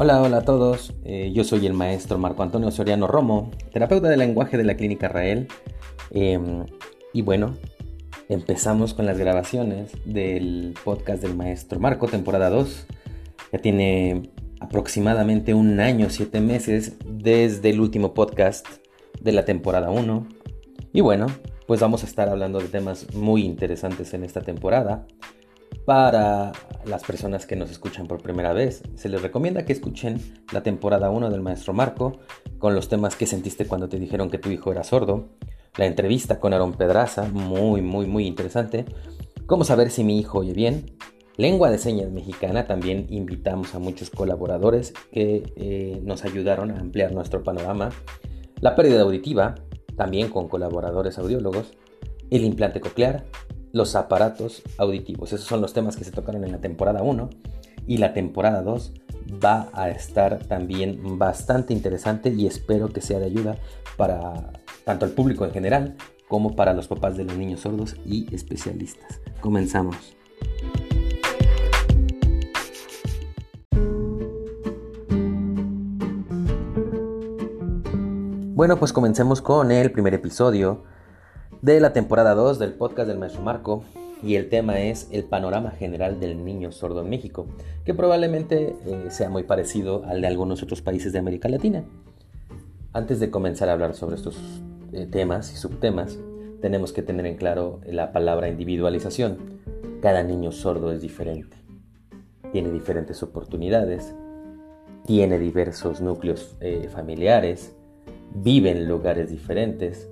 Hola, hola a todos. Eh, yo soy el maestro Marco Antonio Soriano Romo, terapeuta de lenguaje de la Clínica Rael. Em, y bueno, empezamos con las grabaciones del podcast del maestro Marco, temporada 2. Ya tiene aproximadamente un año, siete meses desde el último podcast de la temporada 1. Y bueno, pues vamos a estar hablando de temas muy interesantes en esta temporada. Para las personas que nos escuchan por primera vez, se les recomienda que escuchen la temporada 1 del Maestro Marco con los temas que sentiste cuando te dijeron que tu hijo era sordo, la entrevista con Aaron Pedraza, muy, muy, muy interesante, cómo saber si mi hijo oye bien, lengua de señas mexicana, también invitamos a muchos colaboradores que eh, nos ayudaron a ampliar nuestro panorama, la pérdida auditiva, también con colaboradores audiólogos, el implante coclear, los aparatos auditivos. Esos son los temas que se tocaron en la temporada 1 y la temporada 2 va a estar también bastante interesante y espero que sea de ayuda para tanto el público en general como para los papás de los niños sordos y especialistas. Comenzamos. Bueno, pues comencemos con el primer episodio de la temporada 2 del podcast del maestro Marco y el tema es el panorama general del niño sordo en México, que probablemente eh, sea muy parecido al de algunos otros países de América Latina. Antes de comenzar a hablar sobre estos eh, temas y subtemas, tenemos que tener en claro la palabra individualización. Cada niño sordo es diferente, tiene diferentes oportunidades, tiene diversos núcleos eh, familiares, vive en lugares diferentes,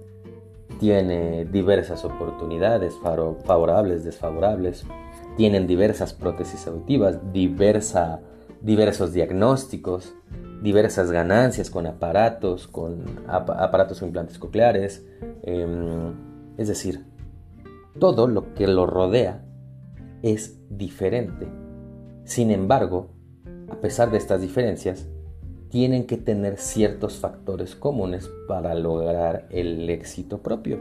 tiene diversas oportunidades favorables, desfavorables, tienen diversas prótesis auditivas, diversa, diversos diagnósticos, diversas ganancias con aparatos, con aparatos o implantes cocleares, em, es decir, todo lo que lo rodea es diferente. Sin embargo, a pesar de estas diferencias, tienen que tener ciertos factores comunes para lograr el éxito propio.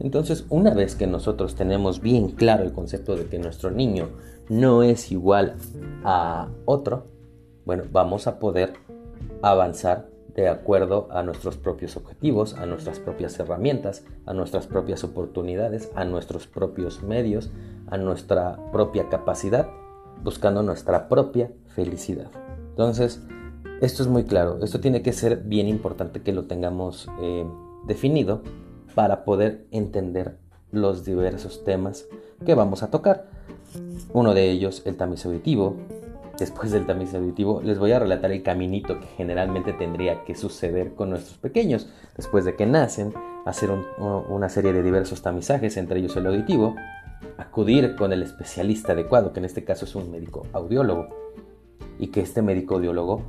Entonces, una vez que nosotros tenemos bien claro el concepto de que nuestro niño no es igual a otro, bueno, vamos a poder avanzar de acuerdo a nuestros propios objetivos, a nuestras propias herramientas, a nuestras propias oportunidades, a nuestros propios medios, a nuestra propia capacidad, buscando nuestra propia felicidad. Entonces, esto es muy claro, esto tiene que ser bien importante que lo tengamos eh, definido para poder entender los diversos temas que vamos a tocar. Uno de ellos, el tamiz auditivo. Después del tamiz auditivo, les voy a relatar el caminito que generalmente tendría que suceder con nuestros pequeños después de que nacen, hacer una serie de diversos tamizajes, entre ellos el auditivo, acudir con el especialista adecuado, que en este caso es un médico audiólogo, y que este médico audiólogo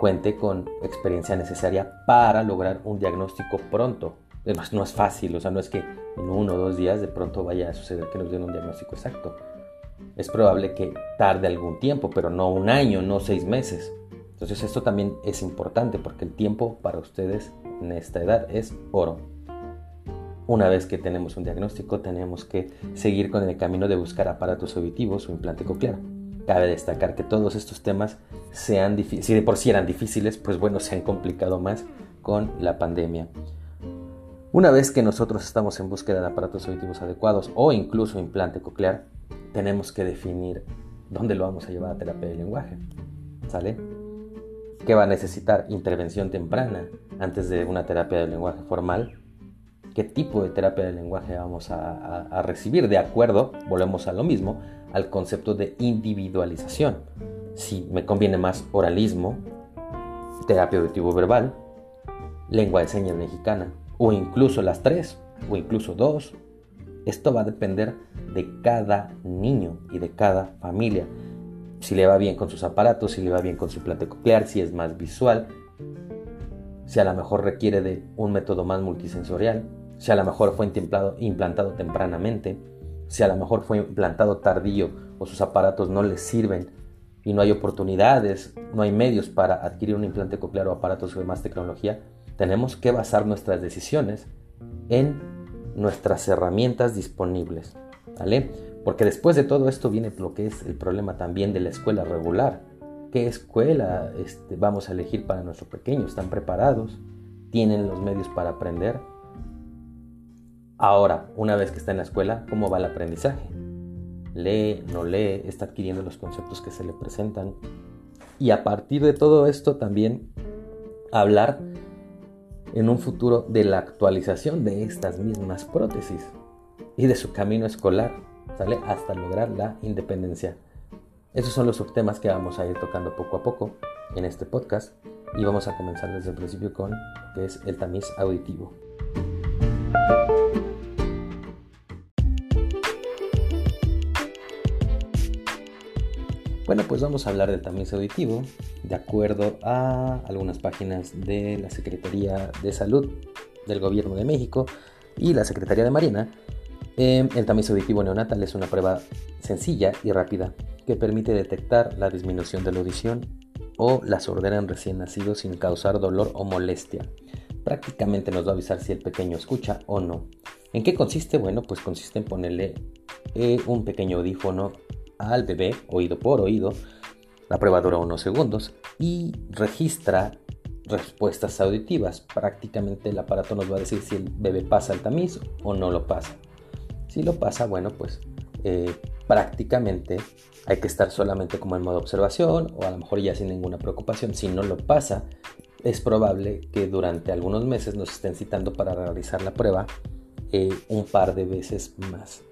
cuente con experiencia necesaria para lograr un diagnóstico pronto. Además, no es fácil, o sea, no es que en uno o dos días de pronto vaya a suceder que nos den un diagnóstico exacto. Es probable que tarde algún tiempo, pero no un año, no seis meses. Entonces esto también es importante porque el tiempo para ustedes en esta edad es oro. Una vez que tenemos un diagnóstico, tenemos que seguir con el camino de buscar aparatos auditivos o implante coclear. Cabe destacar que todos estos temas sean si de por sí eran difíciles, pues bueno, se han complicado más con la pandemia. Una vez que nosotros estamos en búsqueda de aparatos auditivos adecuados o incluso implante coclear, tenemos que definir dónde lo vamos a llevar a terapia de lenguaje. ¿Sale? ¿Qué va a necesitar? Intervención temprana antes de una terapia de lenguaje formal. ¿Qué tipo de terapia de lenguaje vamos a recibir? De acuerdo, volvemos a lo mismo, al concepto de individualización. Si me conviene más oralismo, terapia auditivo verbal, lengua de señas mexicana, o incluso las tres, o incluso dos. Esto va a depender de cada niño y de cada familia. Si le va bien con sus aparatos, si le va bien con su plate coclear, si es más visual, si a lo mejor requiere de un método más multisensorial, si a lo mejor fue implantado, tempranamente, si a lo mejor fue implantado tardío o sus aparatos no les sirven y no hay oportunidades, no hay medios para adquirir un implante coclear o aparatos de más tecnología, tenemos que basar nuestras decisiones en nuestras herramientas disponibles, ¿vale? Porque después de todo esto viene lo que es el problema también de la escuela regular. qué escuela este, vamos a elegir para nuestro pequeño, están preparados, tienen los medios para aprender. Ahora, una vez que está en la escuela, ¿cómo va el aprendizaje? Lee, no lee, está adquiriendo los conceptos que se le presentan. Y a partir de todo esto también hablar en un futuro de la actualización de estas mismas prótesis y de su camino escolar, ¿sale? Hasta lograr la independencia. Esos son los subtemas que vamos a ir tocando poco a poco en este podcast y vamos a comenzar desde el principio con que es el tamiz auditivo. Bueno, pues vamos a hablar del tamiz auditivo de acuerdo a algunas páginas de la Secretaría de Salud del Gobierno de México y la Secretaría de Marina. Em, el tamiz auditivo neonatal es una prueba sencilla y rápida que permite detectar la disminución de la audición o la sordera en recién nacido sin causar dolor o molestia. Prácticamente nos va a avisar si el pequeño escucha o no. ¿En qué consiste? Bueno, pues consiste en ponerle eh, un pequeño audífono al bebé, oído por oído. La prueba dura unos segundos y registra respuestas auditivas. Prácticamente el aparato nos va a decir si el bebé pasa el tamiz o no lo pasa. Si lo pasa, bueno, pues eh, prácticamente hay que estar solamente como en modo observación o a lo mejor ya sin ninguna preocupación. Si no lo pasa, es probable que durante algunos meses nos estén citando para realizar la prueba eh, un par de veces más.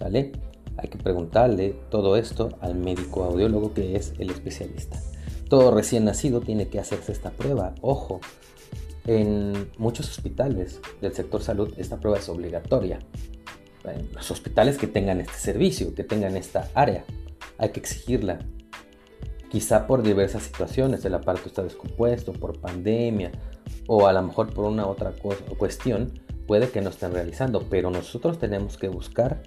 ¿Vale? Hay que preguntarle todo esto al médico audiólogo que es el especialista. Todo recién nacido tiene que hacerse esta prueba. Ojo, en muchos hospitales del sector salud esta prueba es obligatoria los hospitales que tengan este servicio, que tengan esta área. Hay que exigirla. Quizá por diversas situaciones, el aparato está descompuesto, por pandemia o a lo mejor por una otra cuestión, puede que no estén realizando, pero nosotros tenemos que buscar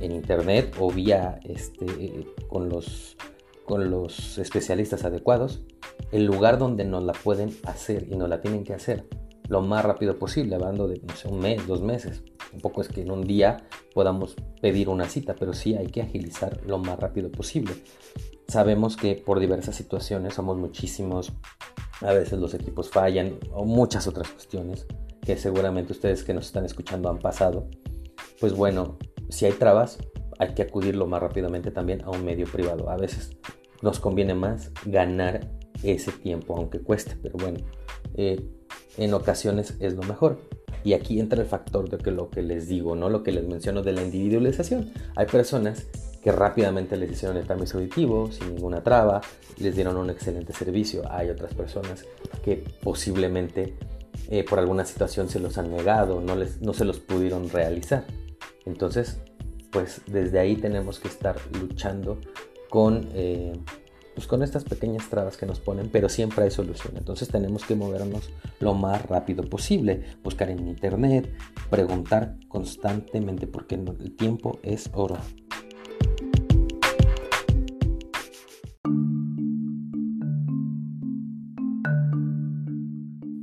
en internet o vía este, con, los, con los especialistas adecuados el lugar donde nos la pueden hacer y nos la tienen que hacer lo más rápido posible, hablando de no un mes, dos meses. Un poco es que en un día podamos pedir una cita, pero sí hay que agilizar lo más rápido posible. Sabemos que por diversas situaciones somos muchísimos, a veces los equipos fallan o muchas otras cuestiones que seguramente ustedes que nos están escuchando han pasado. Pues bueno, si hay trabas, hay que acudir lo más rápidamente también a un medio privado. A veces nos conviene más ganar ese tiempo, aunque cueste, pero bueno, eh, en ocasiones es lo mejor. Y aquí entra el factor de que lo que les digo, ¿no? Lo que les menciono de la individualización. Hay personas que rápidamente les hicieron el tamiz auditivo sin ninguna traba, les dieron un excelente servicio. Hay otras personas que posiblemente eh, por alguna situación se los han negado, no, les, no se los pudieron realizar. Entonces, pues desde ahí tenemos que estar luchando con eh, pues, con estas pequeñas trabas que nos ponen, pero siempre hay solución. Entonces tenemos que movernos lo más rápido posible, buscar en internet, preguntar constantemente, porque el tiempo es oro.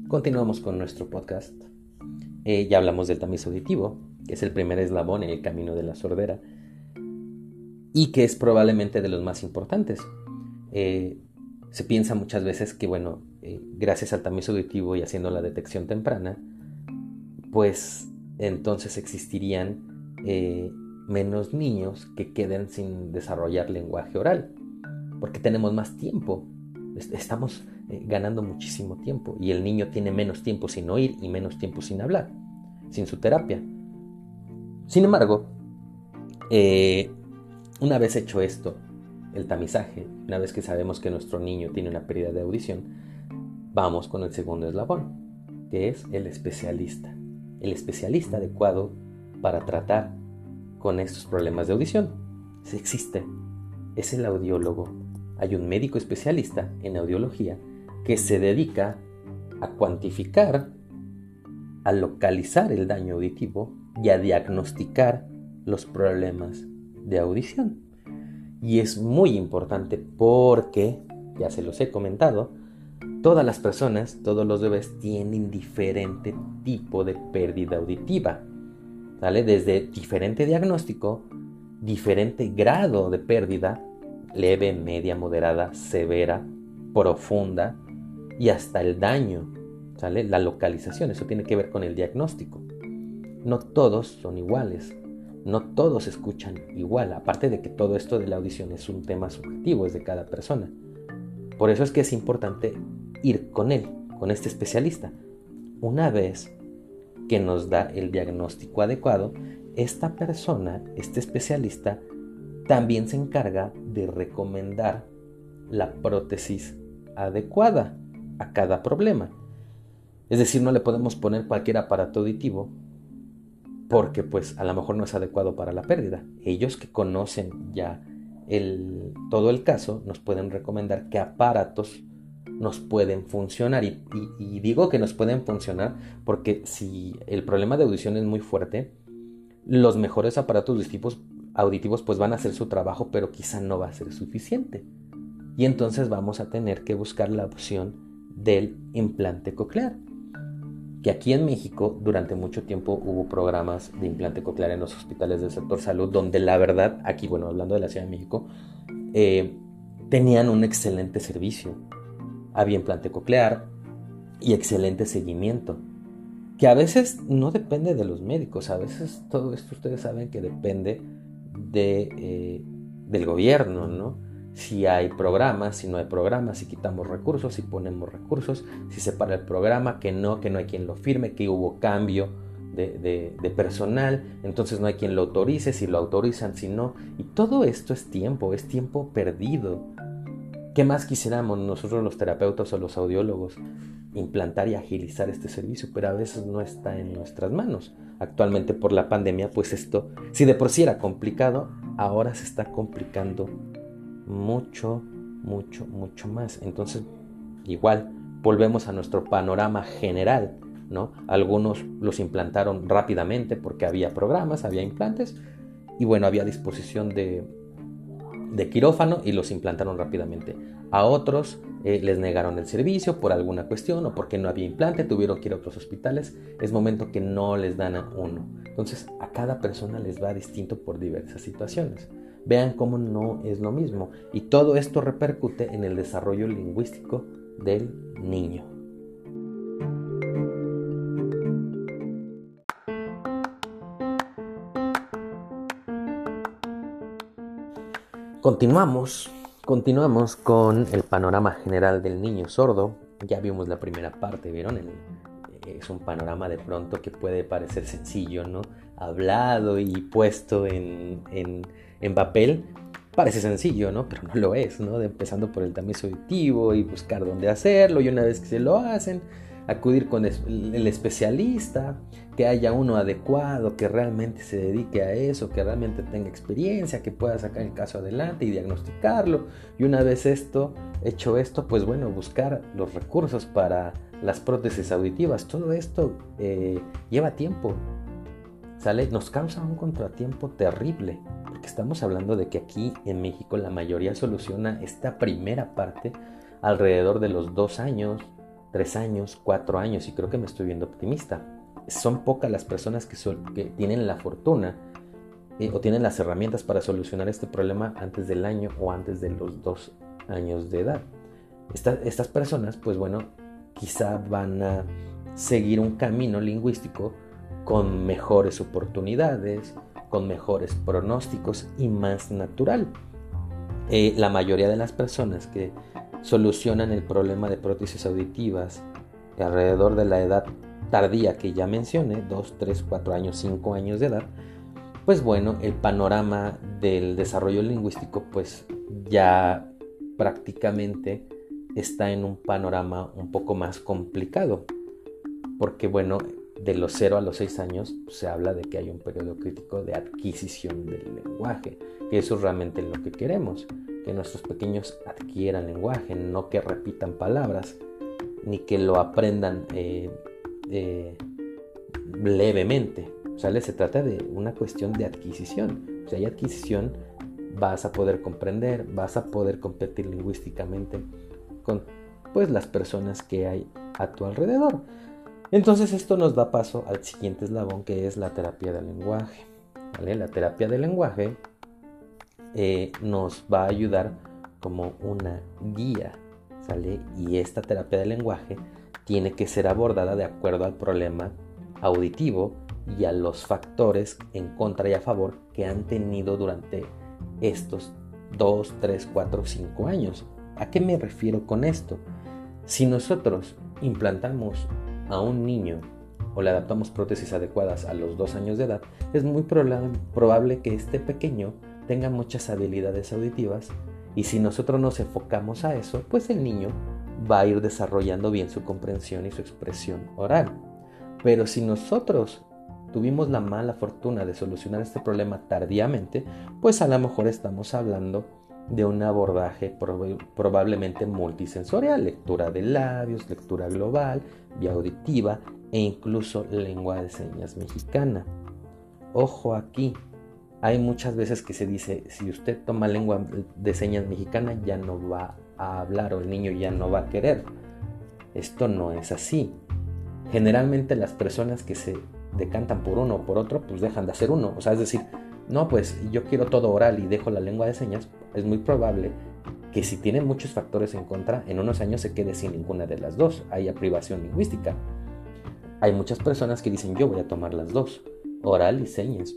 Continuamos con nuestro podcast. Eh, ya hablamos del tamiz auditivo, que es el primer eslabón en el camino de la sordera y que es probablemente de los más importantes. Eh, se piensa muchas veces que, bueno, eh, gracias al tamiz auditivo y haciendo la detección temprana, pues entonces existirían eh, menos niños que queden sin desarrollar lenguaje oral, porque tenemos más tiempo, estamos ganando muchísimo tiempo y el niño tiene menos tiempo sin oír y menos tiempo sin hablar, sin su terapia. Sin embargo, una vez hecho esto, el tamizaje, una vez que sabemos que nuestro niño tiene una pérdida de audición, vamos con el segundo eslabón, que es el especialista. El especialista adecuado para tratar con estos problemas de audición. Si existe, es el audiólogo. Hay un médico especialista en audiología que se dedica a cuantificar, a localizar el daño auditivo y a diagnosticar los problemas de audición. Y es muy importante porque, ya se los he comentado, todas las personas, todos los bebés tienen diferente tipo de pérdida auditiva. ¿Vale? Desde diferente diagnóstico, diferente grado de pérdida, leve, media, moderada, severa profunda y hasta el daño, ¿sale? La localización, eso tiene que ver con el diagnóstico. No todos son iguales, no todos escuchan igual, aparte de que todo esto de la audición es un tema subjetivo, es de cada persona. Por eso es que es importante ir con él, con este especialista. Una vez que nos da el diagnóstico adecuado, esta persona, este especialista, también se encarga de recomendar la prótesis adecuada a cada problema. Es decir, no le podemos poner cualquier aparato auditivo porque pues a lo mejor no es adecuado para la pérdida. Ellos que conocen ya todo el caso nos pueden recomendar qué aparatos nos pueden funcionar. Y, y, digo que nos pueden funcionar porque si el problema de audición es muy fuerte, los mejores aparatos auditivos, auditivos pues van a hacer su trabajo, pero quizá no va a ser suficiente. Y entonces vamos a tener que buscar la opción del implante coclear que aquí en México durante mucho tiempo hubo programas de implante coclear en los hospitales del sector salud, donde la verdad, aquí, bueno, hablando de la Ciudad de México, eh, tenían un excelente servicio. Había implante coclear y excelente seguimiento, que a veces no depende de los médicos, a veces todo esto ustedes saben que depende de, eh, del gobierno, ¿no? Si hay programas, si no hay programas, si quitamos recursos, si ponemos recursos, si se para el programa, que no, que no hay quien lo firme, que hubo cambio de, personal, entonces no hay quien lo autorice, si lo autorizan, si no. Y todo esto es tiempo, es tiempo perdido. ¿Qué más quisiéramos nosotros los terapeutas o los audiólogos? Implantar y agilizar este servicio, pero a veces no está en nuestras manos. Actualmente por la pandemia, pues esto, si de por sí era complicado, ahora se está complicando mucho, mucho, mucho más. Entonces, igual, volvemos a nuestro panorama general, ¿no? Algunos los implantaron rápidamente porque había programas, había implantes, y bueno, había disposición de, de quirófano y los implantaron rápidamente. A otros eh, les negaron el servicio por alguna cuestión o porque no había implante, tuvieron que ir a otros hospitales. Es momento que no les dan a uno. Entonces, a cada persona les va distinto por diversas situaciones. Vean cómo no es lo mismo. Y todo esto repercute en el desarrollo lingüístico del niño. Continuamos, continuamos con el panorama general del niño sordo. Ya vimos la primera parte, ¿vieron? Es un panorama de pronto que puede parecer sencillo, ¿no? Hablado y puesto en en papel parece sencillo, ¿no? Pero no lo es, ¿no? empezando por el tamiz auditivo y buscar dónde hacerlo y una vez que se lo hacen, acudir con el especialista, que haya uno adecuado, que realmente se dedique a eso, que realmente tenga experiencia, que pueda sacar el caso adelante y diagnosticarlo. Y una vez esto, hecho esto, pues bueno, buscar los recursos para las prótesis auditivas. Todo esto eh, lleva tiempo, ¿sale? Nos causa un contratiempo terrible porque estamos hablando de que aquí en México la mayoría soluciona esta primera parte alrededor de los dos años, tres años, cuatro años, y creo que me estoy viendo optimista. Son pocas las personas que, que tienen la fortuna eh, o tienen las herramientas para solucionar este problema antes del año o antes de los dos años de edad. estas personas, pues bueno, quizá van a seguir un camino lingüístico con mejores oportunidades, con mejores pronósticos y más natural. Eh, la mayoría de las personas que solucionan el problema de prótesis auditivas alrededor de la edad tardía que ya mencioné, 2, 3, 4 años, 5 años de edad, pues bueno, el panorama del desarrollo lingüístico pues ya prácticamente está en un panorama un poco más complicado, porque bueno, de los 0 a los 6 años pues, se habla de que hay un periodo crítico de adquisición del lenguaje, que eso es realmente lo que queremos, que nuestros pequeños adquieran lenguaje, no que repitan palabras, ni que lo aprendan eh, eh, levemente. ¿sale? Se trata de una cuestión de adquisición. Si hay adquisición, vas a poder comprender, vas a poder competir lingüísticamente con pues, las personas que hay a tu alrededor. Entonces esto nos da paso al siguiente eslabón que es la terapia del lenguaje. La terapia del lenguaje eh, nos va a ayudar como una guía, ¿sale? Y esta terapia del lenguaje tiene que ser abordada de acuerdo al problema auditivo y a los factores en contra y a favor que han tenido durante estos 2, 3, 4, 5 años. ¿A qué me refiero con esto? Si nosotros implantamos a un niño o le adaptamos prótesis adecuadas a los 2 años de edad, es muy probable que este pequeño tenga muchas habilidades auditivas y si nosotros nos enfocamos a eso, pues el niño va a ir desarrollando bien su comprensión y su expresión oral. Pero si nosotros tuvimos la mala fortuna de solucionar este problema tardíamente, pues a lo mejor estamos hablando de un abordaje probablemente multisensorial, lectura de labios, lectura global, vía auditiva e incluso lengua de señas mexicana. Ojo aquí, hay muchas veces que se dice, si usted toma lengua de señas mexicana ya no va a hablar o el niño ya no va a querer. Esto no es así. Generalmente las personas que se decantan por uno o por otro, pues dejan de hacer uno. O sea, es decir, no, pues yo quiero todo oral y dejo la lengua de señas, es muy probable que si tiene muchos factores en contra, en unos años se quede sin ninguna de las dos, haya privación lingüística. Hay muchas personas que dicen yo voy a tomar las dos, oral y señas.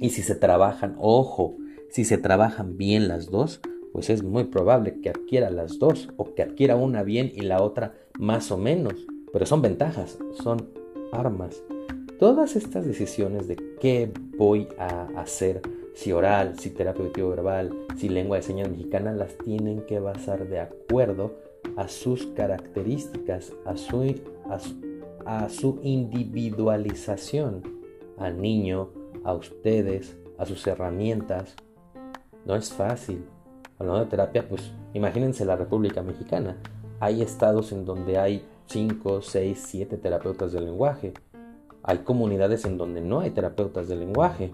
Y si se trabajan, ojo, si se trabajan bien las dos, pues es muy probable que adquiera las dos o que adquiera una bien y la otra más o menos. Pero son ventajas, son armas. Todas estas decisiones de qué voy a hacer, si oral, si terapia verbal, si lengua de señas mexicana, las tienen que basar de acuerdo a sus características, a su, a su, individualización, al niño, a ustedes, a sus herramientas. No es fácil. Hablando de terapia, pues imagínense la República Mexicana. Hay estados en donde hay 5, 6, 7 terapeutas del lenguaje hay comunidades en donde no hay terapeutas de lenguaje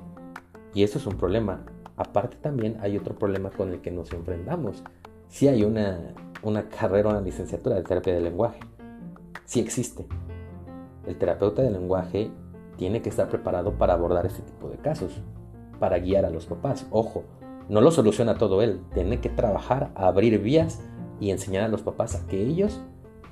y eso es un problema. Aparte también hay otro problema con el que nos enfrentamos. Si hay una, una carrera, una licenciatura de terapia del lenguaje. Sí existe. El terapeuta del lenguaje tiene que estar preparado para abordar este tipo de casos, para guiar a los papás. Ojo, no lo soluciona todo él. Tiene que trabajar, abrir vías y enseñar a los papás a que ellos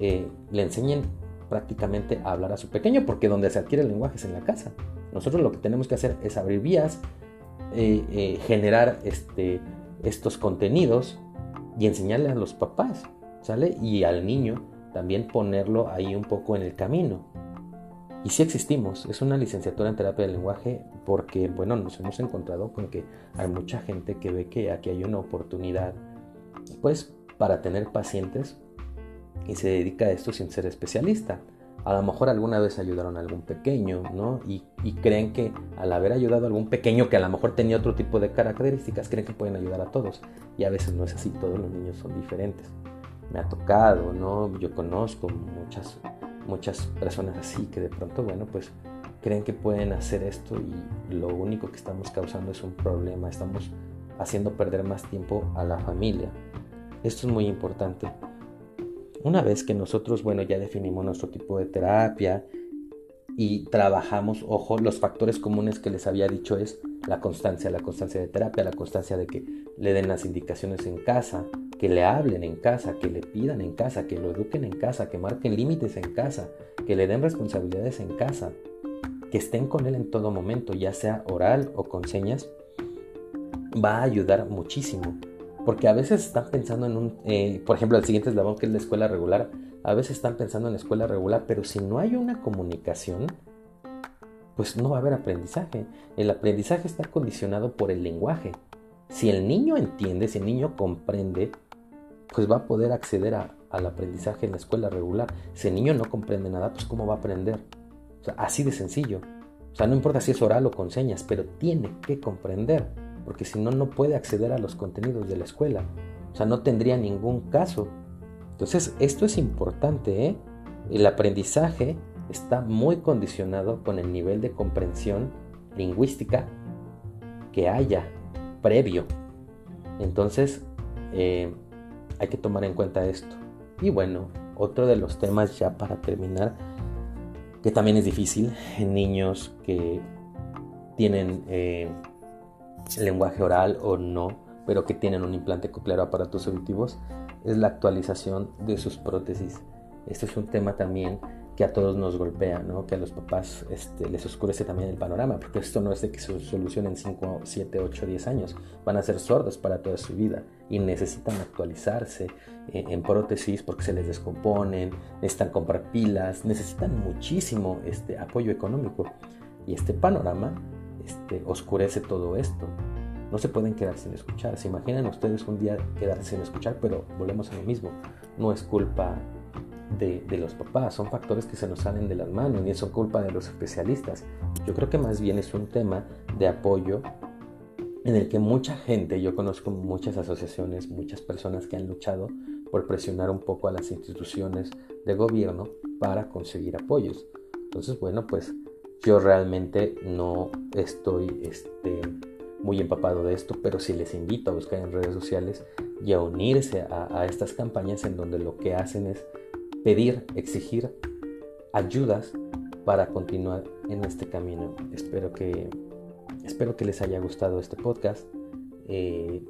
eh, le enseñen prácticamente a hablar a su pequeño, porque donde se adquiere el lenguaje es en la casa. Nosotros lo que tenemos que hacer es abrir vías, eh, eh, generar este, estos contenidos y enseñarle a los papás, ¿sale? Y al niño también ponerlo ahí un poco en el camino. Y si existimos, es una licenciatura en terapia del lenguaje porque, bueno, nos hemos encontrado con que hay mucha gente que ve que aquí hay una oportunidad, pues, para tener pacientes y se dedica a esto sin ser especialista. A lo mejor alguna vez ayudaron a algún pequeño, ¿no? Y, creen que al haber ayudado a algún pequeño que a lo mejor tenía otro tipo de características, creen que pueden ayudar a todos. Y a veces no es así, todos los niños son diferentes. Me ha tocado, ¿no? Yo conozco muchas, muchas personas así que de pronto, bueno, pues creen que pueden hacer esto y lo único que estamos causando es un problema, estamos haciendo perder más tiempo a la familia. Esto es muy importante. Una vez que nosotros, bueno, ya definimos nuestro tipo de terapia y trabajamos, ojo, los factores comunes que les había dicho es la constancia, la constancia de terapia, la constancia de que le den las indicaciones en casa, que le hablen en casa, que le pidan en casa, que lo eduquen en casa, que marquen límites en casa, que le den responsabilidades en casa, que estén con él en todo momento, ya sea oral o con señas, va a ayudar muchísimo. Porque a veces están pensando en un, eh, por ejemplo, el siguiente eslabón que es la escuela regular, a veces están pensando en la escuela regular, pero si no hay una comunicación, pues no va a haber aprendizaje. El aprendizaje está condicionado por el lenguaje. Si el niño entiende, si el niño comprende, pues va a poder acceder al aprendizaje en la escuela regular. Si el niño no comprende nada, pues ¿cómo va a aprender? Así de sencillo. O sea, no importa si es oral o con señas, pero tiene que comprender porque si no, no puede acceder a los contenidos de la escuela. O sea, no tendría ningún caso. Entonces, esto es importante. ¿eh? El aprendizaje está muy condicionado con el nivel de comprensión lingüística que haya previo. Entonces, eh, hay que tomar en cuenta esto. Y bueno, otro de los temas ya para terminar, que también es difícil en niños que tienen eh, lenguaje oral o no, pero que tienen un implante coclear o aparatos auditivos, es la actualización de sus prótesis. Este es un tema también que a todos nos golpea, ¿no? que a los papás este, les oscurece también el panorama, porque esto no es de que se solucione en 5, 7, 8, 10 años, van a ser sordos para toda su vida y necesitan actualizarse eh, en prótesis porque se les descomponen, necesitan comprar pilas, necesitan muchísimo este, apoyo económico y este panorama este, oscurece todo esto. No se pueden quedar sin escuchar. Se imaginan ustedes un día quedarse sin escuchar, pero volvemos a lo mismo. No es culpa de, los papás, son factores que se nos salen de las manos, ni son culpa de los especialistas. Yo creo que más bien es un tema de apoyo en el que mucha gente, yo conozco muchas asociaciones, muchas personas que han luchado por presionar un poco a las instituciones de gobierno para conseguir apoyos. Entonces, bueno, pues yo realmente no estoy este, muy empapado de esto, pero sí les invito a buscar en redes sociales y a unirse a estas campañas en donde lo que hacen es pedir, exigir ayudas para continuar en este camino. Espero que, espero que les haya gustado este podcast. Eh,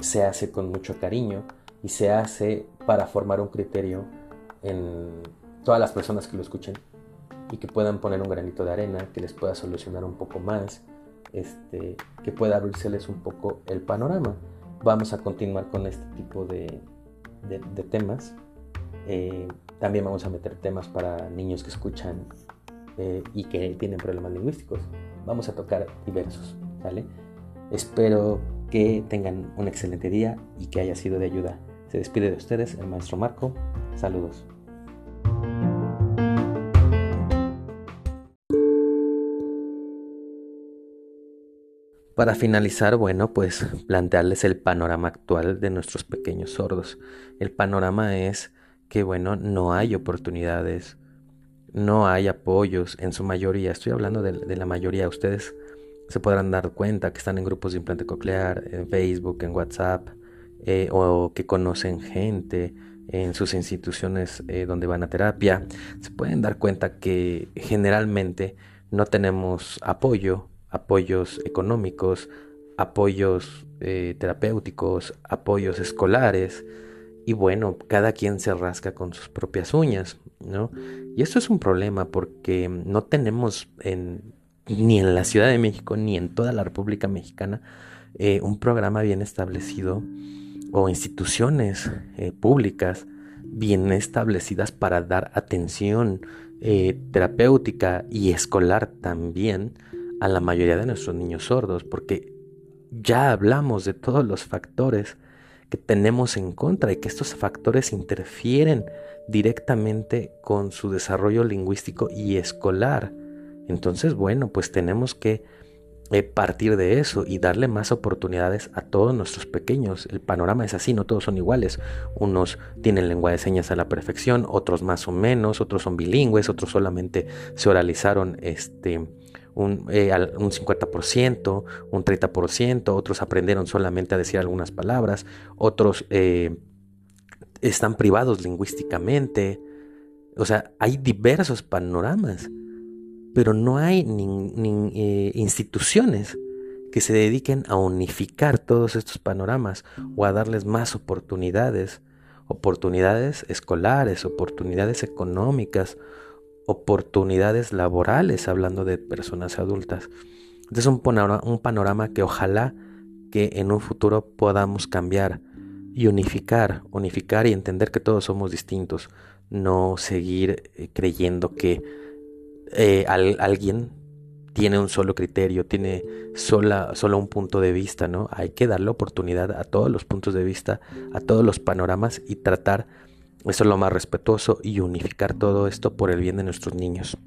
se hace con mucho cariño y se hace para formar un criterio en todas las personas que lo escuchen y que puedan poner un granito de arena, que les pueda solucionar un poco más, este, que pueda abrirseles un poco el panorama. Vamos a continuar con este tipo de, de, temas. Eh, también vamos a meter temas para niños que escuchan eh, y que tienen problemas lingüísticos. Vamos a tocar diversos, ¿vale? Espero que tengan un excelente día y que haya sido de ayuda. Se despide de ustedes el maestro Marco. Saludos. Para finalizar, bueno, pues plantearles el panorama actual de nuestros pequeños sordos. El panorama es que bueno, no hay oportunidades, no hay apoyos en su mayoría. Estoy hablando de, la mayoría. Ustedes se podrán dar cuenta que están en grupos de implante coclear, en Facebook, en WhatsApp, eh, o que conocen gente en sus instituciones eh, donde van a terapia. Se pueden dar cuenta que generalmente no tenemos apoyo, apoyos económicos, apoyos eh, terapéuticos, apoyos escolares. Y bueno, cada quien se rasca con sus propias uñas, ¿no? Y esto es un problema porque no tenemos en, ni en la Ciudad de México ni en toda la República Mexicana eh, un programa bien establecido o instituciones eh, públicas bien establecidas para dar atención eh, terapéutica y escolar también a la mayoría de nuestros niños sordos, porque ya hablamos de todos los factores que tenemos en contra y que estos factores interfieren directamente con su desarrollo lingüístico y escolar. Entonces, bueno, pues tenemos que eh, partir de eso y darle más oportunidades a todos nuestros pequeños. El panorama es así, no todos son iguales. Unos tienen lengua de señas a la perfección, otros más o menos, otros son bilingües, otros solamente se oralizaron este un, eh, un 50%, un 30%, otros aprendieron solamente a decir algunas palabras, otros eh, están privados lingüísticamente. O sea, hay diversos panoramas, pero no hay ni, eh, instituciones que se dediquen a unificar todos estos panoramas o a darles más oportunidades, oportunidades escolares, oportunidades económicas, oportunidades laborales, hablando de personas adultas. es un panorama, un panorama que ojalá que en un futuro podamos cambiar y unificar, unificar y entender que todos somos distintos, no seguir eh, creyendo que eh, alguien tiene un solo criterio, tiene sola, solo un punto de vista, ¿no? Hay que darle oportunidad a todos los puntos de vista, a todos los panoramas y tratar eso es lo más respetuoso y unificar todo esto por el bien de nuestros niños.